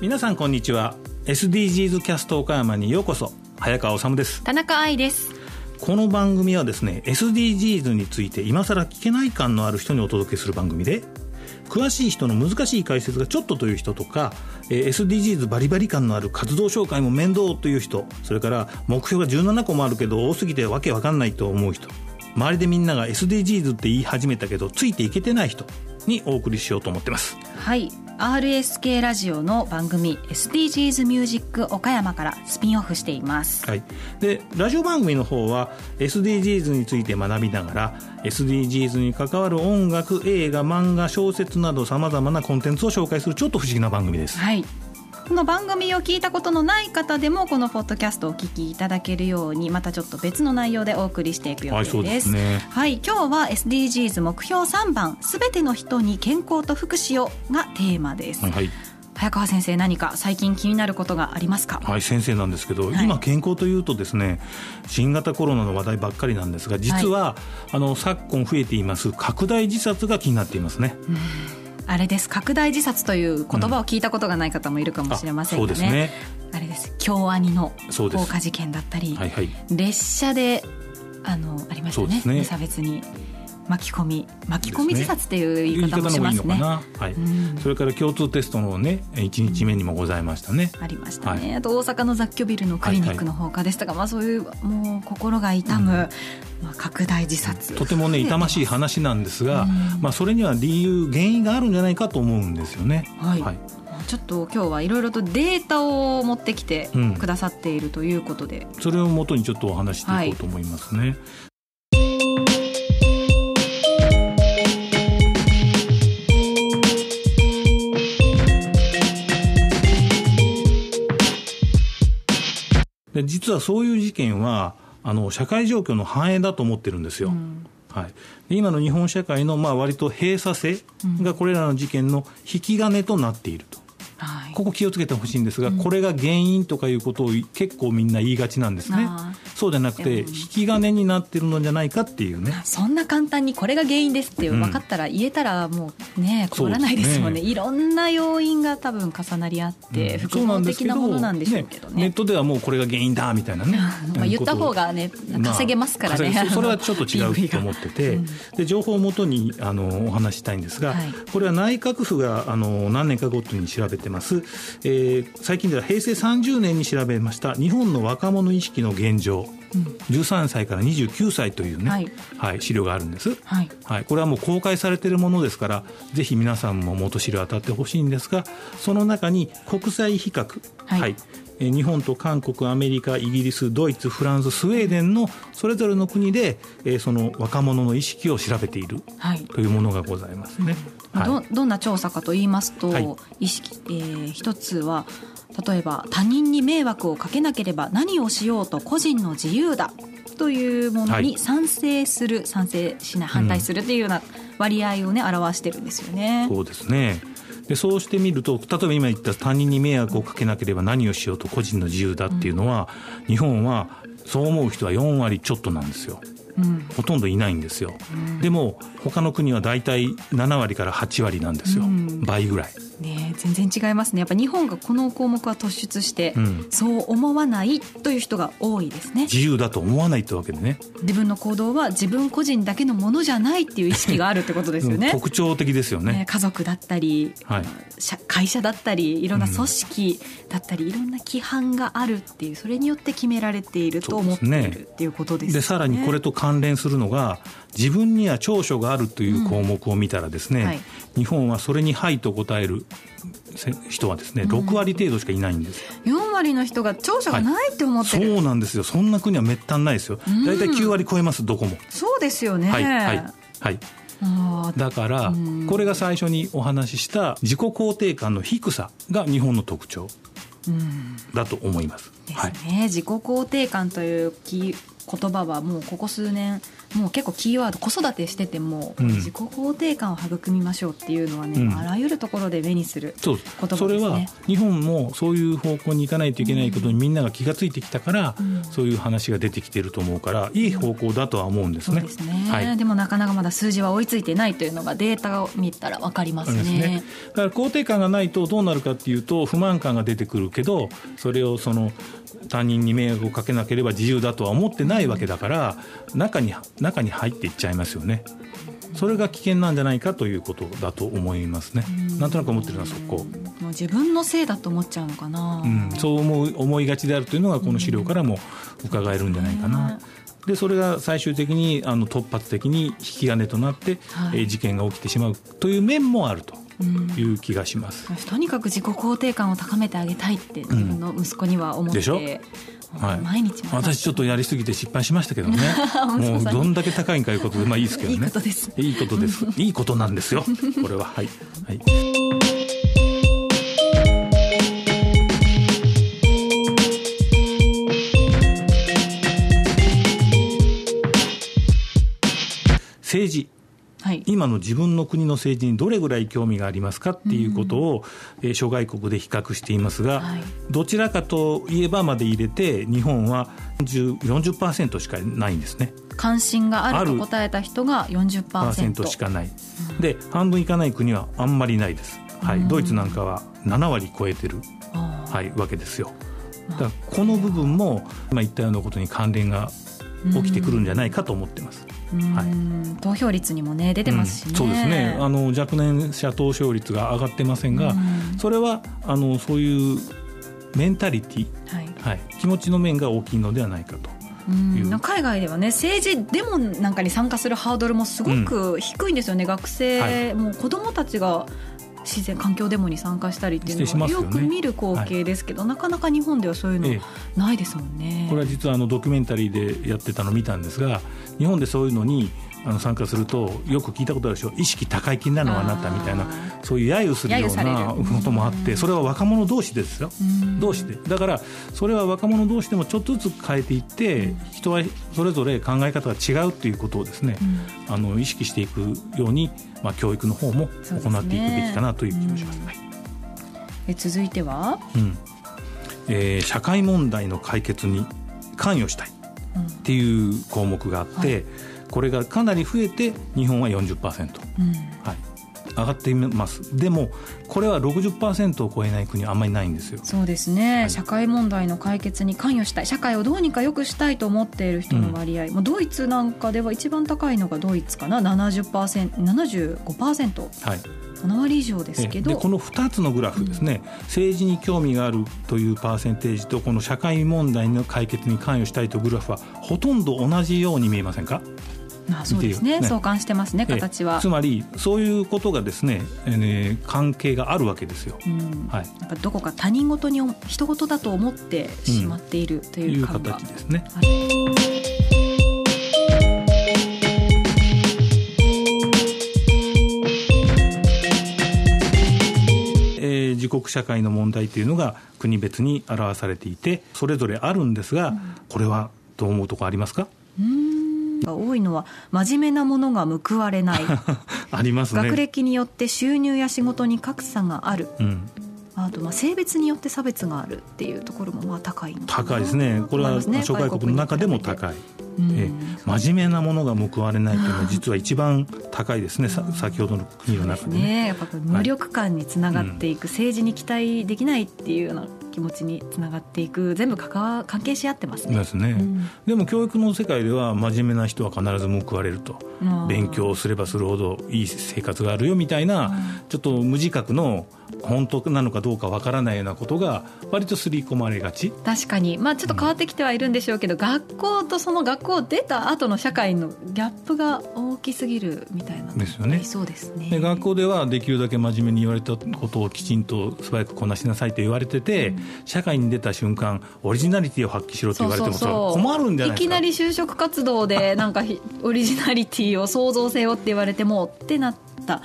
皆さんこんにちは。SDGs キャスト岡山にようこそ。早川治です。田中愛です。この番組はですね SDGs について今更聞けない感のある人にお届けする番組で詳しい人の難しい解説がちょっとという人とか、えー、SDGs バリバリ感のある活動紹介も面倒という人それから目標が17個もあるけど多すぎてわけわかんないと思う人。周りでみんなが SDGs って言い始めたけどついていけてない人にお送りしようと思ってます。はい。RSK ラジオの番組 SDGs ミュージック岡山からスピンオフしています、はい、でラジオ番組の方は SDGs について学びながら SDGs に関わる音楽映画漫画小説などさまざまなコンテンツを紹介するちょっと不思議な番組です。はいこの番組を聞いたことのない方でもこのポッドキャストをお聞きいただけるようにまたちょっと別の内容でお送りしていく予定です。はい、ですね、はい、今日は SDGs 目標3番すべての人に健康と福祉をがテーマです。はい、早川先生何か最近気になることがありますか？はい先生なんですけど、はい、今健康というとですね新型コロナの話題ばっかりなんですが実は、はい、あの昨今増えています拡大自殺が気になっていますね。うんあれです。拡大自殺という言葉を聞いたことがない方もいるかもしれませんがね,、うん、ね。あれです。京アニの放火事件だったり、はいはい、列車であのありましたね。ね。無差別に巻き込み巻き込み自殺っていう言い方もしますね。はい、うん、それから共通テストのね一日目にもございましたね。ありましたね。はい、あと大阪の雑居ビルのクリニックの放火ですとか、はいはい、まあそういうもう心が痛む、うん、まあ拡大自殺。とてもね痛ましい話なんですが、うん、まあそれには理由原因があるんじゃないかと思うんですよね。はい。はいちょっと今日はいろいろとデータを持ってきてくださっているということで、それをもとにちょっとお話していこうと思いますね。で実はそういう事件はあの社会状況の反映だと思ってるんですよ。うん、はい、今の日本社会のまあ割と閉鎖性がこれらの事件の引き金となっていると。はい、ここ気をつけてほしいんですが、うん、これが原因とかいうことを結構みんな言いがちなんですね。そうじゃなくて引き金になってるのじゃないかっていうね。そんな簡単にこれが原因ですって分かったら言えたらもうね困らないですもんね、ね、いろんな要因が多分重なり合って複合的なものなんでしょうけどね、ね、ネットではもうこれが原因だみたいなね。まあ言った方がね稼げますからね、まあ、それはちょっと違う と思ってて、うん、で情報をもとにあのお話したいんですが、はい、これは内閣府があの何年かごとに調べてます、えー、最近では平成30年に調べました日本の若者意識の現状。13歳から29歳というね、はい、はい、資料があるんです、はい、はい、これはもう公開されているものですからぜひ皆さんも元資料当たってほしいんですがその中に国際比較、はい、日本と韓国アメリカイギリスドイツフランススウェーデンのそれぞれの国で、えその若者の意識を調べている、というものがございますね。はい、どどんな調査かと言いますと、はい、意識、えー、一つは例えば他人に迷惑をかけなければ何をしようと個人の自由だというものに賛成する、はい、賛成しない反対するというような割合をね表してるんですよね。そうですね。でそうしてみると例えば今言った他人に迷惑をかけなければ何をしようと個人の自由だっていうのは、うん、日本はそう思う人は4割ちょっとなんですよ。うん、ほとんどいないんですよ、うん、でも他の国は大体7割から8割なんですよ、倍ぐらい。ね、全然違いますね。やっぱ日本がこの項目は突出して、うん、そう思わないという人が多いですね。自由だと思わないってわけでね。自分の行動は自分個人だけのものじゃないっていう意識があるってことですよね。特徴的ですよね、ね、家族だったり、はい、会社だったりいろんな組織だったり、うん、いろんな規範があるっていうそれによって決められていると思っている、ね、っていうことですね。でさらにこれと関連するのが自分には長所があるという項目を見たらですね、うんはい、日本はそれに「はい」と答える人はですね、6割程度しかいないんです。4割の人が長所がないって思ってる、はい、そうなんですよ。そんな国はめったにないですよ。大体9割超えます、どこも。そうですよね。はい、はい、はい。だから、これが最初にお話しした自己肯定感の低さが日本の特徴だと思います。ですね、はい、自己肯定感という言葉はもうここ数年もう結構キーワード子育てしてても、自己肯定感を育みましょうっていうのはね、うん、あらゆるところで目にする言葉です、ね、それは日本もそういう方向に行かないといけないことにみんなが気が付いてきたから、うん、そういう話が出てきてると思うからいい方向だとは思うんですね。ですね、はい、でもなかなかまだ数字は追いついてないというのがデータを見たら分かりますね。すね。だから肯定感がないとどうなるかっていうと不満感が出てくるけどそれをその他人に迷惑をかけなければ自由だとは思ってないわけだから中に中に入っていっちゃいますよね。それが危険なんじゃないかということだと思いますね。んなんとなく思ってるのはそこ。もう自分のせいだと思っちゃうのかな。うん、そう思う思いがちであるというのがこの資料からも伺えるんじゃないかな。でそれが最終的にあの突発的に引き金となって、はい、え事件が起きてしまうという面もあると。いう気がします、うん、とにかく自己肯定感を高めてあげたいって自分の息子には思って、うん、はい、毎日私ちょっとやりすぎて失敗しましたけどね。もうどんだけ高いんかいうことでまあいいですけどね。いいことです。いいことです。いいことなんですよ。これは。はい、はい。政治はい、今の自分の国の政治にどれぐらい興味がありますかっていうことを、うん、諸外国で比較していますが、はい、どちらかといえばまで入れて日本は40%しかないんですね。関心があると答えた人が40%しかない、うん、で半分いかない国はあんまりないです、はい、ドイツなんかは7割超えてる、はい、わけですよ。だからこの部分も今言ったようなことに関連が起きてくるんじゃないかと思ってます。はい、投票率にもね出てますし、ね。うん、そうですね。あの若年者投票率が上がってませんが、それはあのそういうメンタリティ、はい。はい、気持ちの面が大きいのではないかと。海外ではね政治デモなんかに参加するハードルもすごく低いんですよね、うん、学生、はい、もう子どもたちが自然環境デモに参加したりっていうのはよく見る光景ですけど、なかなか日本ではそういうのないですもんね。これは実はあのドキュメンタリーでやってたのを見たんですが日本でそういうのにあの参加するとよく聞いたことあるでしょ。意識高い気になるのはあなたみたいなそういう揶揄するようなこともあってそれは若者同士ですよ。同士で。だからそれは若者同士でもちょっとずつ変えていって人はそれぞれ考え方が違うということをですねあの意識していくように、まあ、教育の方も行っていくべきかなという気もします。はい、え続いては、うん。えー、社会問題の解決に関与したいっていう項目があって、はいこれがかなり増えて日本は40%、うん、はい、上がっています。でもこれは60%を超えない国あんまりないんですよ。そうですね、はい、社会問題の解決に関与したい。社会をどうにか良くしたいと思っている人の割合、うん、もうドイツなんかでは一番高いのがドイツかな。70%, 75%。はい。7割以上ですけど。この2つのグラフですね、うん、政治に興味があるというパーセンテージとこの社会問題の解決に関与したいというグラフはほとんど同じように見えませんか？あそうですね、ね、相関してますね形は、つまりそういうことがですね、えー、関係があるわけですよ、うん、はい、やっぱどこか他人事に人事だと思ってしまっているといううん、いう形ですね、はい。自国社会の問題というのが国別に表されていてそれぞれあるんですが、うん、これはどう思うとこありますか？うんが多いのは真面目なものが報われない。ありますね。学歴によって収入や仕事に格差がある、うん、あとまあ性別によって差別があるっていうところもまあ高い高いですね。これは諸外国の中でも高い。え真面目なものが報われないというのは 実は一番高いですね、先ほどの国の中でね。ね。やっぱ無力感につながっていく、はい、政治に期待できないっていうような気持ちにつながっていく全部関わ関係し合ってますね。ですね、うん、でも教育の世界では真面目な人は必ず報われると。勉強すればするほどいい生活があるよみたいなちょっと無自覚の本当なのかどうかわからないようなことが割と刷り込まれがち。確かに、まあ、ちょっと変わってきてはいるんでしょうけど、うん、学校とその学校を出た後の社会のギャップが大きすぎるみたいな。ですよね。そうですね。で学校ではできるだけ真面目に言われたことをきちんと素早くこなしなさいと言われてて、うん、社会に出た瞬間オリジナリティを発揮しろと言われても困るんじゃないですか。いきなり就職活動でなんかオリジナリティを創造せよって言われてもってなった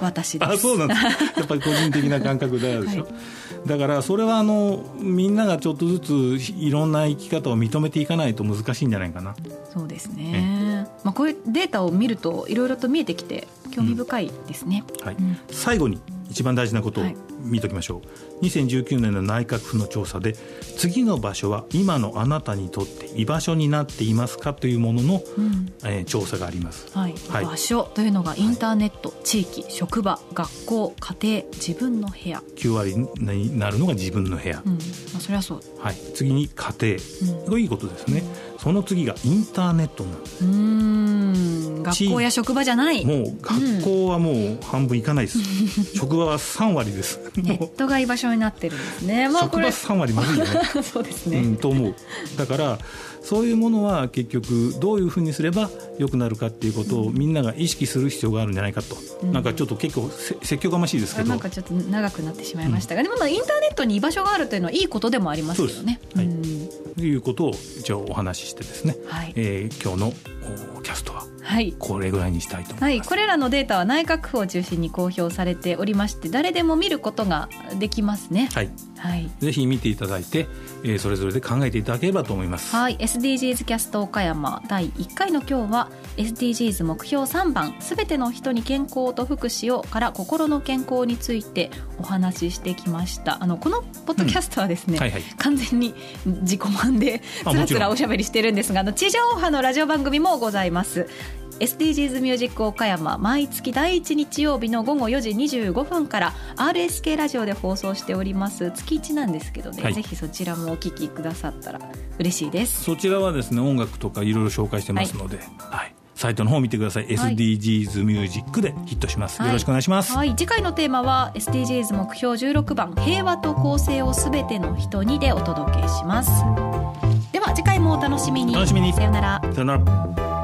私です。あそうなんです。やっぱり個人的な感覚であるでしょ、はい、だからそれはあのみんながちょっとずついろんな生き方を認めていかないと難しいんじゃないかな。そうですね。ね、まあ、こういうデータを見るといろいろと見えてきて興味深いですね、うん、はい、うん、最後に一番大事なことを見ときましょう、はい、2019年の内閣府の調査で次の場所は今のあなたにとって居場所になっていますかというものの、うん、えー、調査があります、はい、はい、場所というのがインターネット、はい、地域職場学校家庭自分の部屋。9割になるのが自分の部屋、うん。まあ、それはそう、はい、次に家庭、うん、いいことですね、その次がインターネットなんです。うん。学校や職場じゃない。もう学校はもう半分いかないです、職場は3割ですネットが居場所になってるんですね、まあ、職場3割まずいよね。そうですね、うん、と思う。だからそういうものは結局どういうふうにすれば良くなるかっていうことをみんなが意識する必要があるんじゃないかと、うん、なんかちょっと結構説教がましいですけど。なんかちょっと長くなってしまいましたが、うん、でもまあインターネットに居場所があるというのはいいことでもありますよね。はい、うん、ということを一応お話ししてですね、はい、えー、今日のキャストははい、これぐらいにしたいとはい、これらのデータは内閣府を中心に公表されておりまして誰でも見ることができますね。はい、はい、ぜひ見ていただいて、えー、それぞれで考えていただければと思います。はい、SDGs キャスト岡山第1回の今日は SDGs 目標3番すべての人に健康と福祉をから心の健康についてお話ししてきました。あのこのポッドキャストはですね、うんはいはい、完全に自己満でつらつらおしゃべりしてるんですが、あの地上波のラジオ番組もございます。SDGs ミュージック岡山毎月第1日曜日の午後4時25分から RSK ラジオで放送しております。月1なんですけどね、はい、ぜひそちらもお聞きくださったら嬉しいです。そちらはですね音楽とかいろいろ紹介してますので、はい、はい。サイトの方を見てください、はい、SDGs ミュージックでヒットします、よろしくお願いします、はい、次回のテーマは SDGs 目標16番平和と公正をすべての人にでお届けします。では次回もお楽しみに。楽しみに。さよなら。さよなら